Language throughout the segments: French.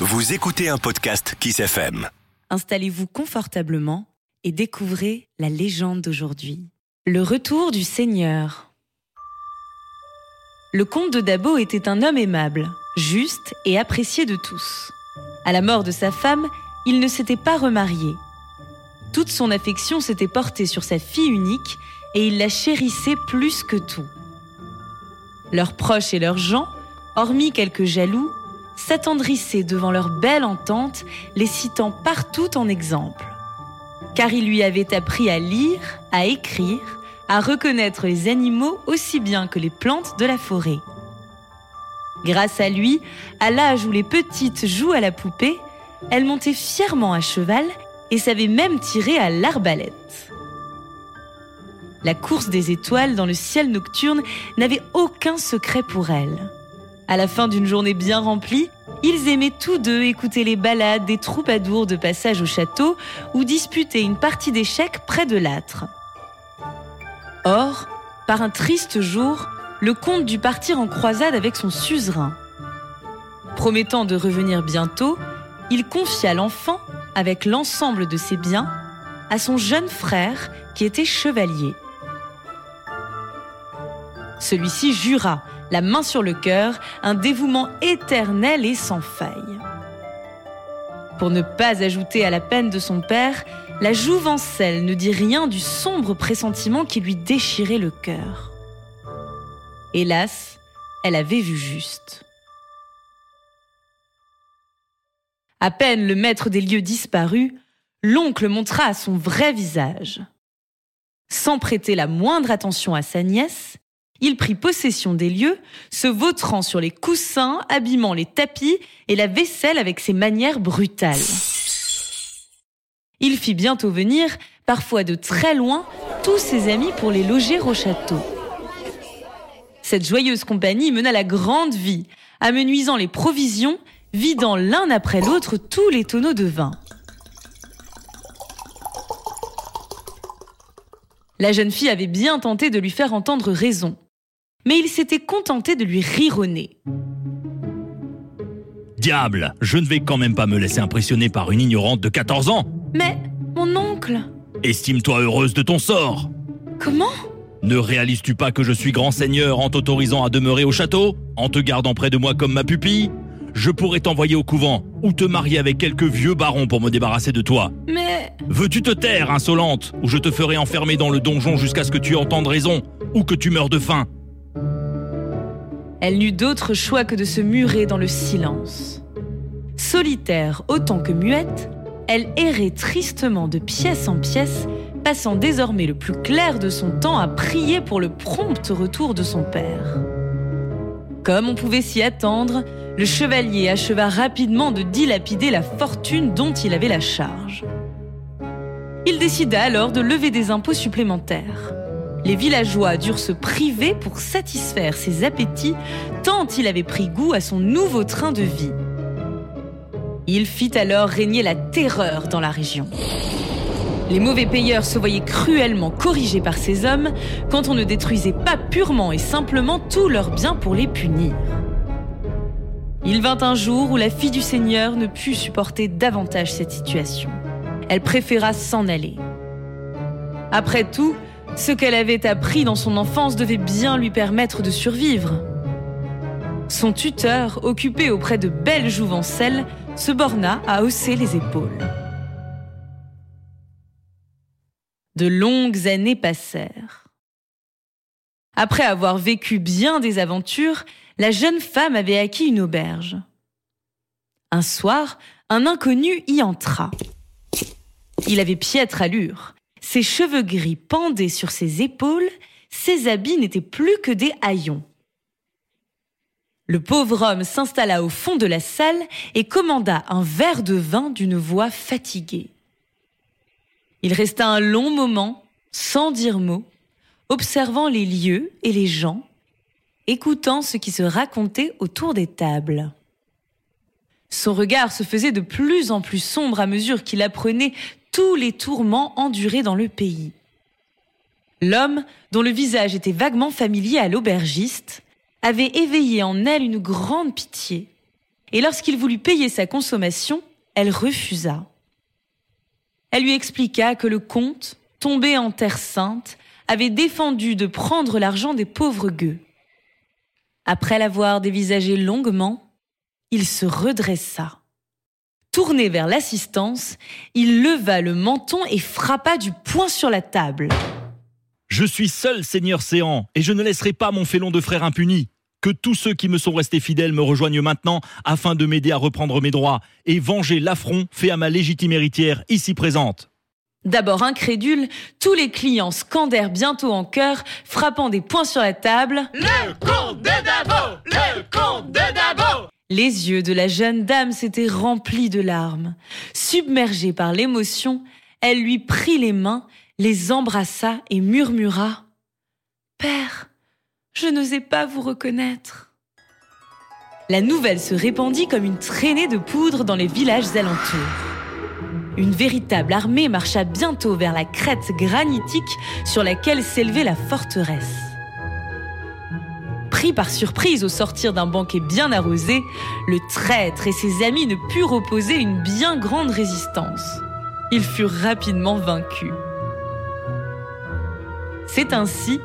Vous écoutez un podcast Kiss FM. Installez-vous confortablement et découvrez la légende d'aujourd'hui. Le retour du Seigneur. Le comte de Dabo était un homme aimable, juste et apprécié de tous. À la mort de sa femme, il ne s'était pas remarié. Toute son affection s'était portée sur sa fille unique et il la chérissait plus que tout. Leurs proches et leurs gens, hormis quelques jaloux, s'attendrissaient devant leur belle entente, les citant partout en exemple. Car il lui avait appris à lire, à écrire, à reconnaître les animaux aussi bien que les plantes de la forêt. Grâce à lui, à l'âge où les petites jouent à la poupée, elle montait fièrement à cheval et savait même tirer à l'arbalète. La course des étoiles dans le ciel nocturne n'avait aucun secret pour elle. À la fin d'une journée bien remplie, ils aimaient tous deux écouter les ballades des troubadours de passage au château ou disputer une partie d'échecs près de l'âtre. Or, par un triste jour, le comte dut partir en croisade avec son suzerain. Promettant de revenir bientôt, il confia l'enfant, avec l'ensemble de ses biens, à son jeune frère qui était chevalier. Celui-ci jura, la main sur le cœur, un dévouement éternel et sans faille. Pour ne pas ajouter à la peine de son père, la jouvencelle ne dit rien du sombre pressentiment qui lui déchirait le cœur. Hélas, elle avait vu juste. À peine le maître des lieux disparu, l'oncle montra son vrai visage. Sans prêter la moindre attention à sa nièce, il prit possession des lieux, se vautrant sur les coussins, abîmant les tapis et la vaisselle avec ses manières brutales. Il fit bientôt venir, parfois de très loin, tous ses amis pour les loger au château. Cette joyeuse compagnie mena la grande vie, amenuisant les provisions, vidant l'un après l'autre tous les tonneaux de vin. La jeune fille avait bien tenté de lui faire entendre raison mais il s'était contenté de lui rironner. Diable, je ne vais quand même pas me laisser impressionner par une ignorante de 14 ans. Mais, mon oncle Estime-toi heureuse de ton sort. Comment? Ne réalises-tu pas que je suis grand seigneur en t'autorisant à demeurer au château, en te gardant près de moi comme ma pupille? Je pourrais t'envoyer au couvent ou te marier avec quelques vieux barons pour me débarrasser de toi. Mais... Veux-tu te taire, insolente, ou je te ferai enfermer dans le donjon jusqu'à ce que tu entendes raison, ou que tu meurs de faim? Elle n'eut d'autre choix que de se murer dans le silence. Solitaire autant que muette, elle errait tristement de pièce en pièce, passant désormais le plus clair de son temps à prier pour le prompt retour de son père. Comme on pouvait s'y attendre, le chevalier acheva rapidement de dilapider la fortune dont il avait la charge. Il décida alors de lever des impôts supplémentaires les villageois durent se priver pour satisfaire ses appétits tant il avait pris goût à son nouveau train de vie. Il fit alors régner la terreur dans la région. Les mauvais payeurs se voyaient cruellement corrigés par ces hommes quand on ne détruisait pas purement et simplement tous leurs biens pour les punir. Il vint un jour où la fille du Seigneur ne put supporter davantage cette situation. Elle préféra s'en aller. Après tout, ce qu'elle avait appris dans son enfance devait bien lui permettre de survivre. Son tuteur, occupé auprès de belles jouvencelles, se borna à hausser les épaules. De longues années passèrent. Après avoir vécu bien des aventures, la jeune femme avait acquis une auberge. Un soir, un inconnu y entra. Il avait piètre allure. Ses cheveux gris pendaient sur ses épaules, ses habits n'étaient plus que des haillons. Le pauvre homme s'installa au fond de la salle et commanda un verre de vin d'une voix fatiguée. Il resta un long moment, sans dire mot, observant les lieux et les gens, écoutant ce qui se racontait autour des tables. Son regard se faisait de plus en plus sombre à mesure qu'il apprenait tous les tourments endurés dans le pays. L'homme, dont le visage était vaguement familier à l'aubergiste, avait éveillé en elle une grande pitié. Et lorsqu'il voulut payer sa consommation, elle refusa. Elle lui expliqua que le comte, tombé en terre sainte, avait défendu de prendre l'argent des pauvres gueux. Après l'avoir dévisagé longuement, il se redressa. Tourné vers l'assistance, il leva le menton et frappa du poing sur la table. Je suis seul, Seigneur Séant, et je ne laisserai pas mon félon de frère impuni. Que tous ceux qui me sont restés fidèles me rejoignent maintenant afin de m'aider à reprendre mes droits et venger l'affront fait à ma légitime héritière ici présente. D'abord incrédule, tous les clients scandèrent bientôt en chœur, frappant des poings sur la table. Le comte de Dabo Le comte de Dabo Les yeux de la jeune dame s'étaient remplis de larmes. Submergée par l'émotion, elle lui prit les mains, les embrassa et murmura Père, je n'osais pas vous reconnaître. La nouvelle se répandit comme une traînée de poudre dans les villages alentours. Une véritable armée marcha bientôt vers la crête granitique sur laquelle s'élevait la forteresse. Pris par surprise au sortir d'un banquet bien arrosé, le traître et ses amis ne purent opposer une bien grande résistance. Ils furent rapidement vaincus. C'est ainsi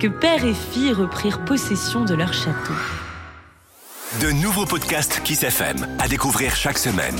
que père et fille reprirent possession de leur château. De nouveaux podcasts Kiss FM à découvrir chaque semaine.